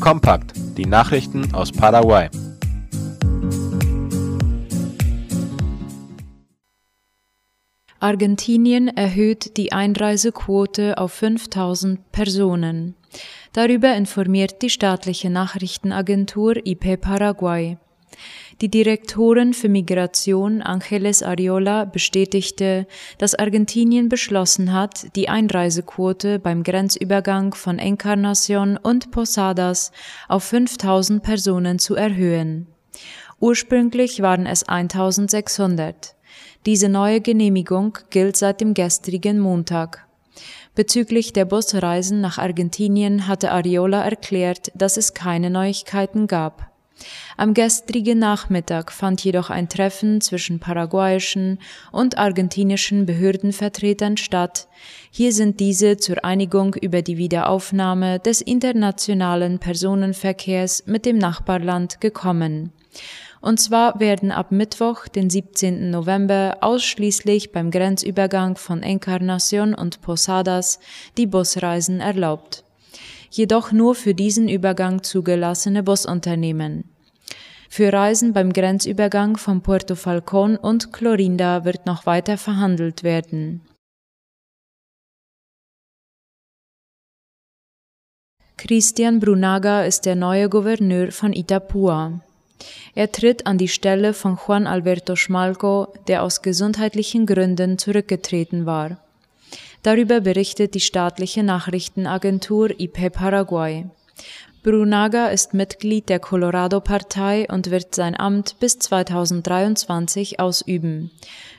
Kompakt, die Nachrichten aus Paraguay. Argentinien erhöht die Einreisequote auf 5000 Personen. Darüber informiert die staatliche Nachrichtenagentur IP Paraguay. Die Direktorin für Migration Angeles Ariola bestätigte, dass Argentinien beschlossen hat, die Einreisequote beim Grenzübergang von Encarnacion und Posadas auf 5000 Personen zu erhöhen. Ursprünglich waren es 1600. Diese neue Genehmigung gilt seit dem gestrigen Montag. Bezüglich der Busreisen nach Argentinien hatte Ariola erklärt, dass es keine Neuigkeiten gab. Am gestrigen Nachmittag fand jedoch ein Treffen zwischen paraguayischen und argentinischen Behördenvertretern statt. Hier sind diese zur Einigung über die Wiederaufnahme des internationalen Personenverkehrs mit dem Nachbarland gekommen. Und zwar werden ab Mittwoch, den 17. November, ausschließlich beim Grenzübergang von Encarnacion und Posadas die Busreisen erlaubt. Jedoch nur für diesen Übergang zugelassene Busunternehmen. Für Reisen beim Grenzübergang von Puerto Falcón und Clorinda wird noch weiter verhandelt werden. Christian Brunaga ist der neue Gouverneur von Itapua. Er tritt an die Stelle von Juan Alberto Schmalco, der aus gesundheitlichen Gründen zurückgetreten war. Darüber berichtet die staatliche Nachrichtenagentur IP Paraguay. Brunaga ist Mitglied der Colorado-Partei und wird sein Amt bis 2023 ausüben.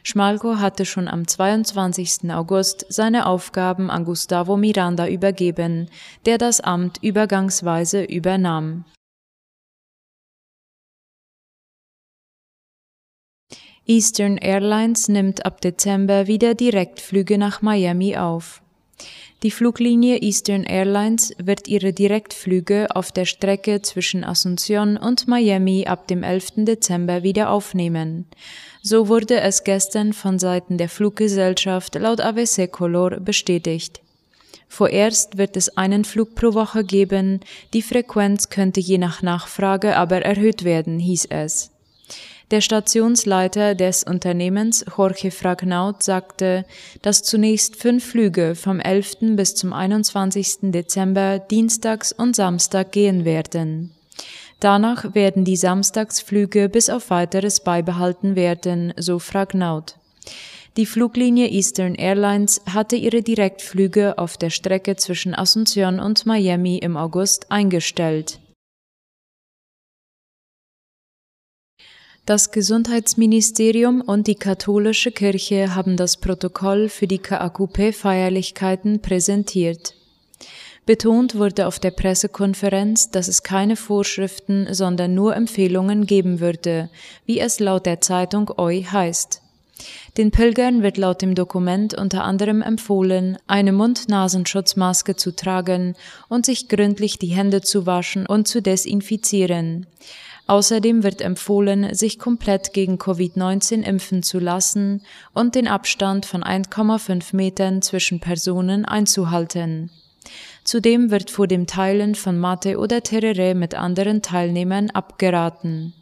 Schmalko hatte schon am 22. August seine Aufgaben an Gustavo Miranda übergeben, der das Amt übergangsweise übernahm. Eastern Airlines nimmt ab Dezember wieder Direktflüge nach Miami auf. Die Fluglinie Eastern Airlines wird ihre Direktflüge auf der Strecke zwischen Asunción und Miami ab dem 11. Dezember wieder aufnehmen. So wurde es gestern von Seiten der Fluggesellschaft laut AVC Color bestätigt. Vorerst wird es einen Flug pro Woche geben, die Frequenz könnte je nach Nachfrage aber erhöht werden, hieß es. Der Stationsleiter des Unternehmens, Jorge Fragnaut, sagte, dass zunächst fünf Flüge vom 11. bis zum 21. Dezember dienstags und Samstag gehen werden. Danach werden die Samstagsflüge bis auf weiteres beibehalten werden, so Fragnaut. Die Fluglinie Eastern Airlines hatte ihre Direktflüge auf der Strecke zwischen Asunción und Miami im August eingestellt. Das Gesundheitsministerium und die katholische Kirche haben das Protokoll für die KAKP-Feierlichkeiten präsentiert. Betont wurde auf der Pressekonferenz, dass es keine Vorschriften, sondern nur Empfehlungen geben würde, wie es laut der Zeitung OI heißt. Den Pilgern wird laut dem Dokument unter anderem empfohlen, eine Mund-Nasenschutzmaske zu tragen und sich gründlich die Hände zu waschen und zu desinfizieren. Außerdem wird empfohlen, sich komplett gegen Covid-19 impfen zu lassen und den Abstand von 1,5 Metern zwischen Personen einzuhalten. Zudem wird vor dem Teilen von Mate oder Terere mit anderen Teilnehmern abgeraten.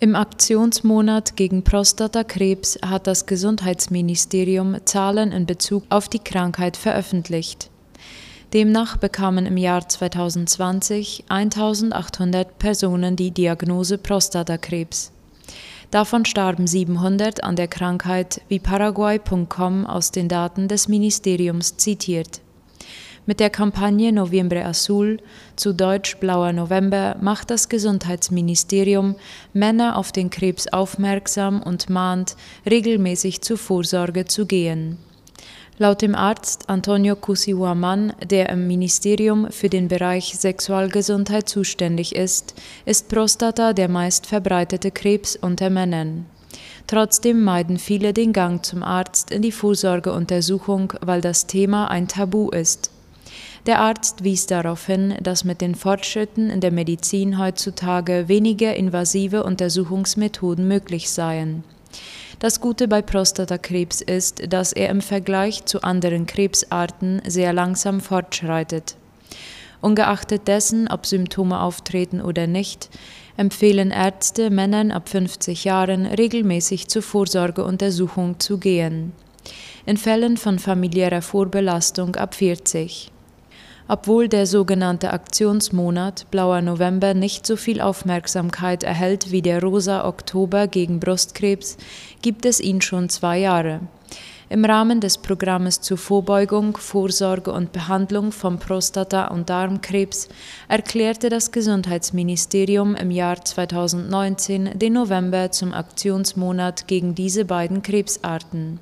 Im Aktionsmonat gegen Prostatakrebs hat das Gesundheitsministerium Zahlen in Bezug auf die Krankheit veröffentlicht. Demnach bekamen im Jahr 2020 1800 Personen die Diagnose Prostatakrebs. Davon starben 700 an der Krankheit, wie Paraguay.com aus den Daten des Ministeriums zitiert. Mit der Kampagne Novembre Azul, zu Deutsch Blauer November, macht das Gesundheitsministerium Männer auf den Krebs aufmerksam und mahnt, regelmäßig zur Vorsorge zu gehen. Laut dem Arzt Antonio Cusihuaman, der im Ministerium für den Bereich Sexualgesundheit zuständig ist, ist Prostata der meist verbreitete Krebs unter Männern. Trotzdem meiden viele den Gang zum Arzt in die Vorsorgeuntersuchung, weil das Thema ein Tabu ist. Der Arzt wies darauf hin, dass mit den Fortschritten in der Medizin heutzutage weniger invasive Untersuchungsmethoden möglich seien. Das Gute bei Prostatakrebs ist, dass er im Vergleich zu anderen Krebsarten sehr langsam fortschreitet. Ungeachtet dessen, ob Symptome auftreten oder nicht, empfehlen Ärzte Männern ab 50 Jahren regelmäßig zur Vorsorgeuntersuchung zu gehen. In Fällen von familiärer Vorbelastung ab 40. Obwohl der sogenannte Aktionsmonat Blauer November nicht so viel Aufmerksamkeit erhält wie der Rosa Oktober gegen Brustkrebs, gibt es ihn schon zwei Jahre. Im Rahmen des Programmes zur Vorbeugung, Vorsorge und Behandlung von Prostata- und Darmkrebs erklärte das Gesundheitsministerium im Jahr 2019 den November zum Aktionsmonat gegen diese beiden Krebsarten.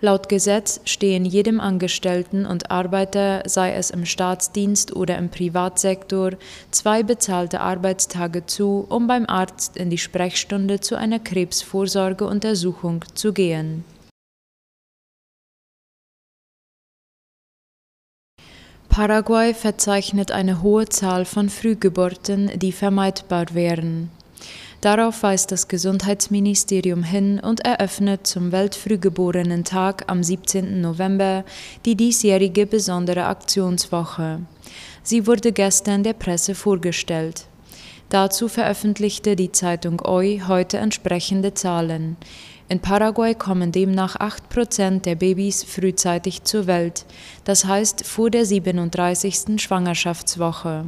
Laut Gesetz stehen jedem Angestellten und Arbeiter, sei es im Staatsdienst oder im Privatsektor, zwei bezahlte Arbeitstage zu, um beim Arzt in die Sprechstunde zu einer Krebsvorsorgeuntersuchung zu gehen. Paraguay verzeichnet eine hohe Zahl von Frühgeburten, die vermeidbar wären. Darauf weist das Gesundheitsministerium hin und eröffnet zum Weltfrühgeborenen-Tag am 17. November die diesjährige besondere Aktionswoche. Sie wurde gestern der Presse vorgestellt. Dazu veröffentlichte die Zeitung OI heute entsprechende Zahlen. In Paraguay kommen demnach 8 Prozent der Babys frühzeitig zur Welt, das heißt vor der 37. Schwangerschaftswoche.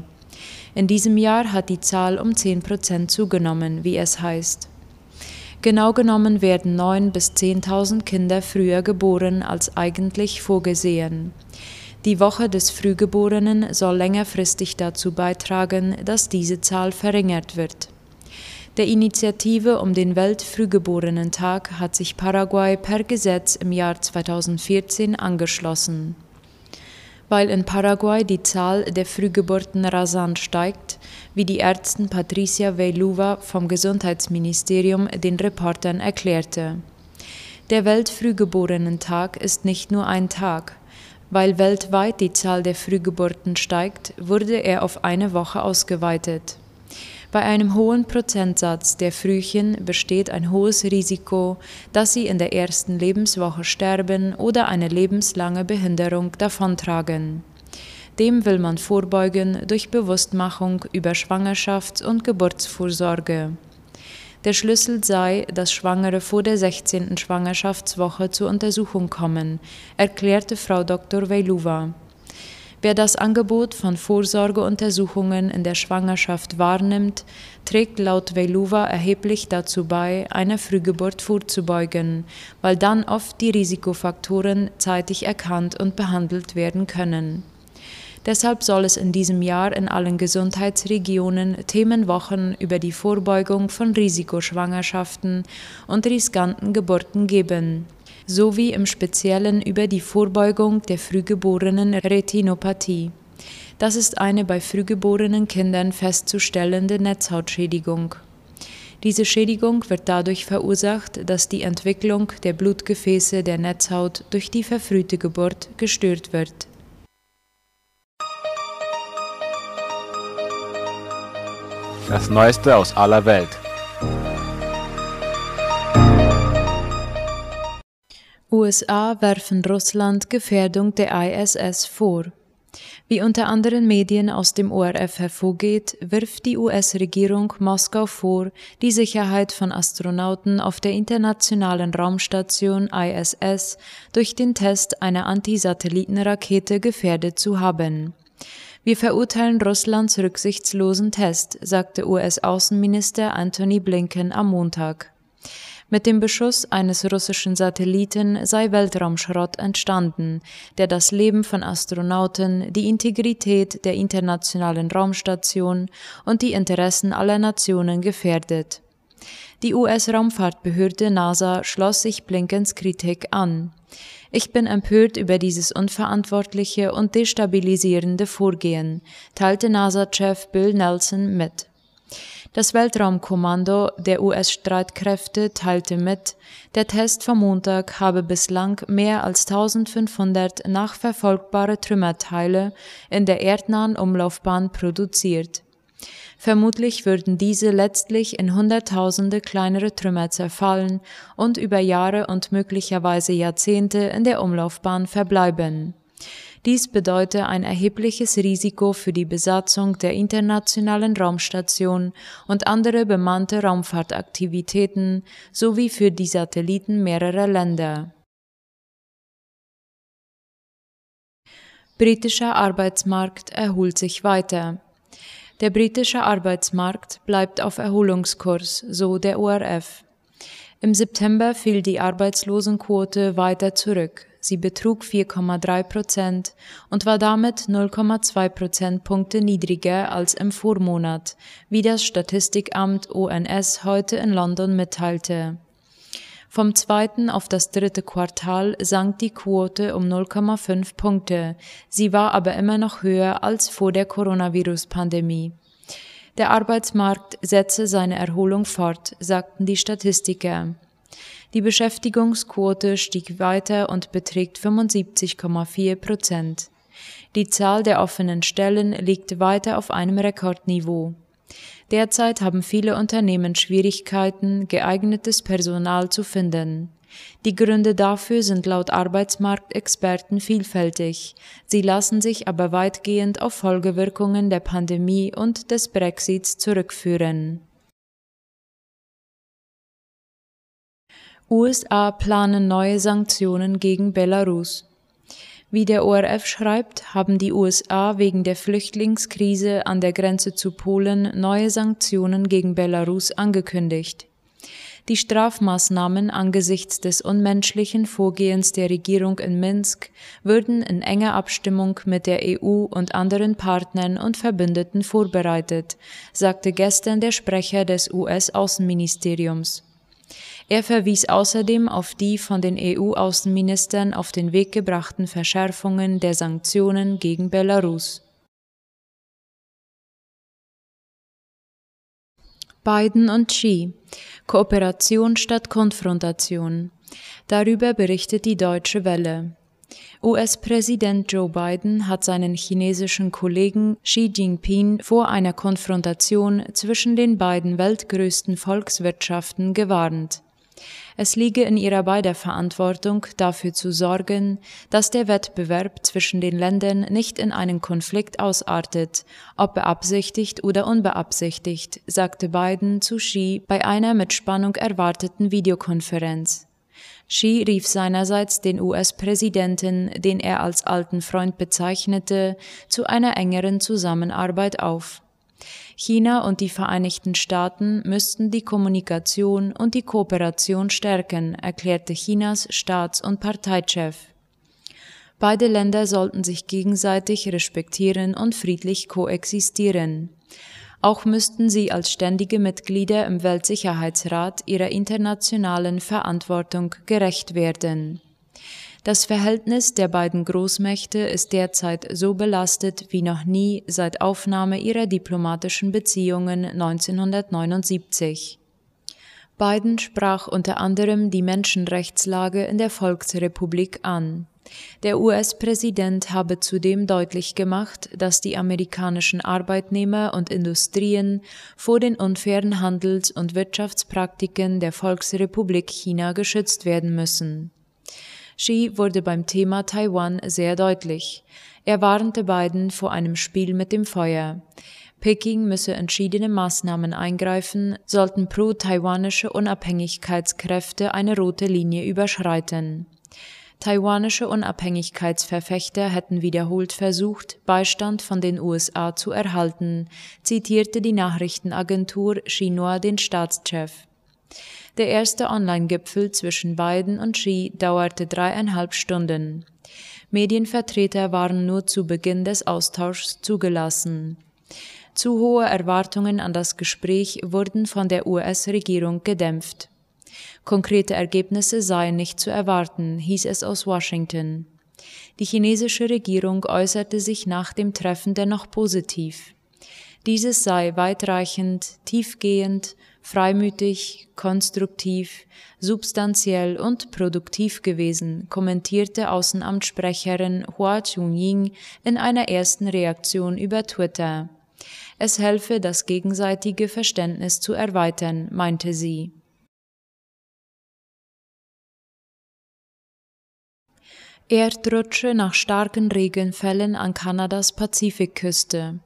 In diesem Jahr hat die Zahl um 10 Prozent zugenommen, wie es heißt. Genau genommen werden 9.000 bis 10.000 Kinder früher geboren als eigentlich vorgesehen. Die Woche des Frühgeborenen soll längerfristig dazu beitragen, dass diese Zahl verringert wird. Der Initiative um den Weltfrühgeborenen-Tag hat sich Paraguay per Gesetz im Jahr 2014 angeschlossen. Weil in Paraguay die Zahl der Frühgeburten rasant steigt, wie die Ärztin Patricia Veiluva vom Gesundheitsministerium den Reportern erklärte. Der Weltfrühgeborenentag ist nicht nur ein Tag. Weil weltweit die Zahl der Frühgeburten steigt, wurde er auf eine Woche ausgeweitet. Bei einem hohen Prozentsatz der Frühchen besteht ein hohes Risiko, dass sie in der ersten Lebenswoche sterben oder eine lebenslange Behinderung davontragen. Dem will man vorbeugen durch Bewusstmachung über Schwangerschafts- und Geburtsvorsorge. Der Schlüssel sei, dass Schwangere vor der 16. Schwangerschaftswoche zur Untersuchung kommen, erklärte Frau Dr. Veiluva. Wer das Angebot von Vorsorgeuntersuchungen in der Schwangerschaft wahrnimmt, trägt laut Veiluva erheblich dazu bei, einer Frühgeburt vorzubeugen, weil dann oft die Risikofaktoren zeitig erkannt und behandelt werden können. Deshalb soll es in diesem Jahr in allen Gesundheitsregionen Themenwochen über die Vorbeugung von Risikoschwangerschaften und riskanten Geburten geben sowie im Speziellen über die Vorbeugung der frühgeborenen Retinopathie. Das ist eine bei frühgeborenen Kindern festzustellende Netzhautschädigung. Diese Schädigung wird dadurch verursacht, dass die Entwicklung der Blutgefäße der Netzhaut durch die verfrühte Geburt gestört wird. Das Neueste aus aller Welt. USA werfen Russland Gefährdung der ISS vor. Wie unter anderen Medien aus dem ORF hervorgeht, wirft die US-Regierung Moskau vor, die Sicherheit von Astronauten auf der internationalen Raumstation ISS durch den Test einer Antisatellitenrakete gefährdet zu haben. Wir verurteilen Russlands rücksichtslosen Test, sagte US-Außenminister Antony Blinken am Montag. Mit dem Beschuss eines russischen Satelliten sei Weltraumschrott entstanden, der das Leben von Astronauten, die Integrität der internationalen Raumstation und die Interessen aller Nationen gefährdet. Die US-Raumfahrtbehörde NASA schloss sich Blinkens Kritik an. Ich bin empört über dieses unverantwortliche und destabilisierende Vorgehen, teilte NASA-Chef Bill Nelson mit. Das Weltraumkommando der US-Streitkräfte teilte mit, der Test vom Montag habe bislang mehr als 1500 nachverfolgbare Trümmerteile in der erdnahen Umlaufbahn produziert. Vermutlich würden diese letztlich in Hunderttausende kleinere Trümmer zerfallen und über Jahre und möglicherweise Jahrzehnte in der Umlaufbahn verbleiben. Dies bedeute ein erhebliches Risiko für die Besatzung der internationalen Raumstation und andere bemannte Raumfahrtaktivitäten sowie für die Satelliten mehrerer Länder. Britischer Arbeitsmarkt erholt sich weiter. Der britische Arbeitsmarkt bleibt auf Erholungskurs, so der ORF. Im September fiel die Arbeitslosenquote weiter zurück. Sie betrug 4,3 Prozent und war damit 0,2 Prozentpunkte niedriger als im Vormonat, wie das Statistikamt ONS heute in London mitteilte. Vom zweiten auf das dritte Quartal sank die Quote um 0,5 Punkte. Sie war aber immer noch höher als vor der Coronavirus-Pandemie. Der Arbeitsmarkt setze seine Erholung fort, sagten die Statistiker. Die Beschäftigungsquote stieg weiter und beträgt 75,4 Prozent. Die Zahl der offenen Stellen liegt weiter auf einem Rekordniveau. Derzeit haben viele Unternehmen Schwierigkeiten, geeignetes Personal zu finden. Die Gründe dafür sind laut Arbeitsmarktexperten vielfältig, sie lassen sich aber weitgehend auf Folgewirkungen der Pandemie und des Brexits zurückführen. USA planen neue Sanktionen gegen Belarus. Wie der ORF schreibt, haben die USA wegen der Flüchtlingskrise an der Grenze zu Polen neue Sanktionen gegen Belarus angekündigt. Die Strafmaßnahmen angesichts des unmenschlichen Vorgehens der Regierung in Minsk würden in enger Abstimmung mit der EU und anderen Partnern und Verbündeten vorbereitet, sagte gestern der Sprecher des US-Außenministeriums. Er verwies außerdem auf die von den EU-Außenministern auf den Weg gebrachten Verschärfungen der Sanktionen gegen Belarus. Biden und Xi Kooperation statt Konfrontation. Darüber berichtet die Deutsche Welle. US-Präsident Joe Biden hat seinen chinesischen Kollegen Xi Jinping vor einer Konfrontation zwischen den beiden weltgrößten Volkswirtschaften gewarnt. Es liege in ihrer beider Verantwortung, dafür zu sorgen, dass der Wettbewerb zwischen den Ländern nicht in einen Konflikt ausartet, ob beabsichtigt oder unbeabsichtigt, sagte Biden zu Xi bei einer mit Spannung erwarteten Videokonferenz. Xi rief seinerseits den US-Präsidenten, den er als alten Freund bezeichnete, zu einer engeren Zusammenarbeit auf. China und die Vereinigten Staaten müssten die Kommunikation und die Kooperation stärken, erklärte Chinas Staats- und Parteichef. Beide Länder sollten sich gegenseitig respektieren und friedlich koexistieren. Auch müssten sie als ständige Mitglieder im Weltsicherheitsrat ihrer internationalen Verantwortung gerecht werden. Das Verhältnis der beiden Großmächte ist derzeit so belastet wie noch nie seit Aufnahme ihrer diplomatischen Beziehungen 1979. Biden sprach unter anderem die Menschenrechtslage in der Volksrepublik an. Der US-Präsident habe zudem deutlich gemacht, dass die amerikanischen Arbeitnehmer und Industrien vor den unfairen Handels- und Wirtschaftspraktiken der Volksrepublik China geschützt werden müssen. Xi wurde beim Thema Taiwan sehr deutlich. Er warnte Biden vor einem Spiel mit dem Feuer. Peking müsse entschiedene Maßnahmen eingreifen, sollten pro-taiwanische Unabhängigkeitskräfte eine rote Linie überschreiten. Taiwanische Unabhängigkeitsverfechter hätten wiederholt versucht, Beistand von den USA zu erhalten, zitierte die Nachrichtenagentur Xinhua den Staatschef. Der erste Online-Gipfel zwischen Biden und Xi dauerte dreieinhalb Stunden. Medienvertreter waren nur zu Beginn des Austauschs zugelassen. Zu hohe Erwartungen an das Gespräch wurden von der US-Regierung gedämpft. Konkrete Ergebnisse seien nicht zu erwarten, hieß es aus Washington. Die chinesische Regierung äußerte sich nach dem Treffen dennoch positiv. Dieses sei weitreichend, tiefgehend freimütig, konstruktiv, substanziell und produktiv gewesen, kommentierte Außenamtssprecherin Hua Chunying in einer ersten Reaktion über Twitter. Es helfe, das gegenseitige Verständnis zu erweitern, meinte sie. Erdrutsche nach starken Regenfällen an Kanadas Pazifikküste.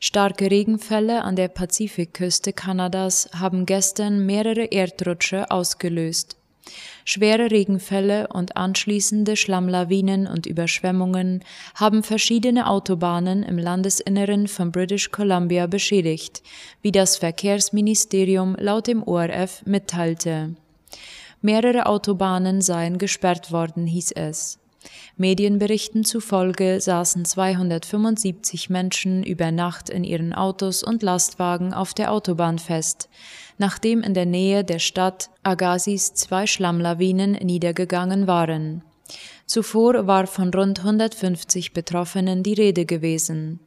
Starke Regenfälle an der Pazifikküste Kanadas haben gestern mehrere Erdrutsche ausgelöst. Schwere Regenfälle und anschließende Schlammlawinen und Überschwemmungen haben verschiedene Autobahnen im Landesinneren von British Columbia beschädigt, wie das Verkehrsministerium laut dem ORF mitteilte. Mehrere Autobahnen seien gesperrt worden, hieß es. Medienberichten zufolge saßen 275 Menschen über Nacht in ihren Autos und Lastwagen auf der Autobahn fest, nachdem in der Nähe der Stadt Agassiz zwei Schlammlawinen niedergegangen waren. Zuvor war von rund 150 Betroffenen die Rede gewesen.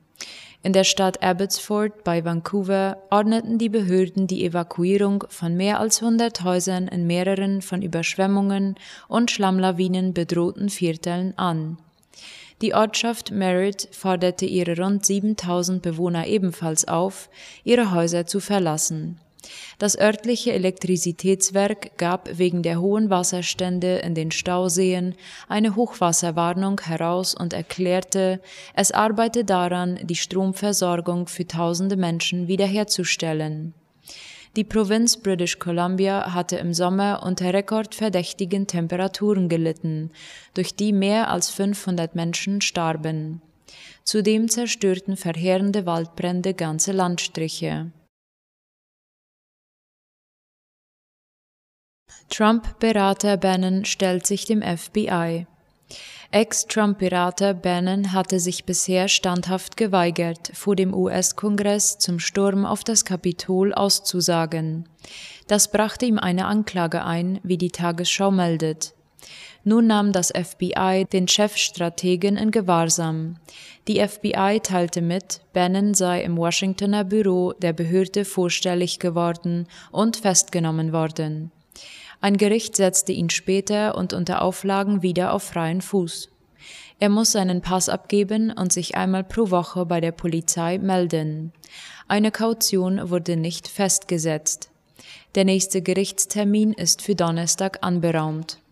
In der Stadt Abbotsford bei Vancouver ordneten die Behörden die Evakuierung von mehr als 100 Häusern in mehreren von Überschwemmungen und Schlammlawinen bedrohten Vierteln an. Die Ortschaft Merritt forderte ihre rund 7000 Bewohner ebenfalls auf, ihre Häuser zu verlassen. Das örtliche Elektrizitätswerk gab wegen der hohen Wasserstände in den Stauseen eine Hochwasserwarnung heraus und erklärte, es arbeite daran, die Stromversorgung für tausende Menschen wiederherzustellen. Die Provinz British Columbia hatte im Sommer unter rekordverdächtigen Temperaturen gelitten, durch die mehr als 500 Menschen starben. Zudem zerstörten verheerende Waldbrände ganze Landstriche. Trump-Berater Bannon stellt sich dem FBI. Ex-Trump-Berater Bannon hatte sich bisher standhaft geweigert, vor dem US-Kongress zum Sturm auf das Kapitol auszusagen. Das brachte ihm eine Anklage ein, wie die Tagesschau meldet. Nun nahm das FBI den Chefstrategen in Gewahrsam. Die FBI teilte mit, Bannon sei im Washingtoner Büro der Behörde vorstellig geworden und festgenommen worden. Ein Gericht setzte ihn später und unter Auflagen wieder auf freien Fuß. Er muss seinen Pass abgeben und sich einmal pro Woche bei der Polizei melden. Eine Kaution wurde nicht festgesetzt. Der nächste Gerichtstermin ist für Donnerstag anberaumt.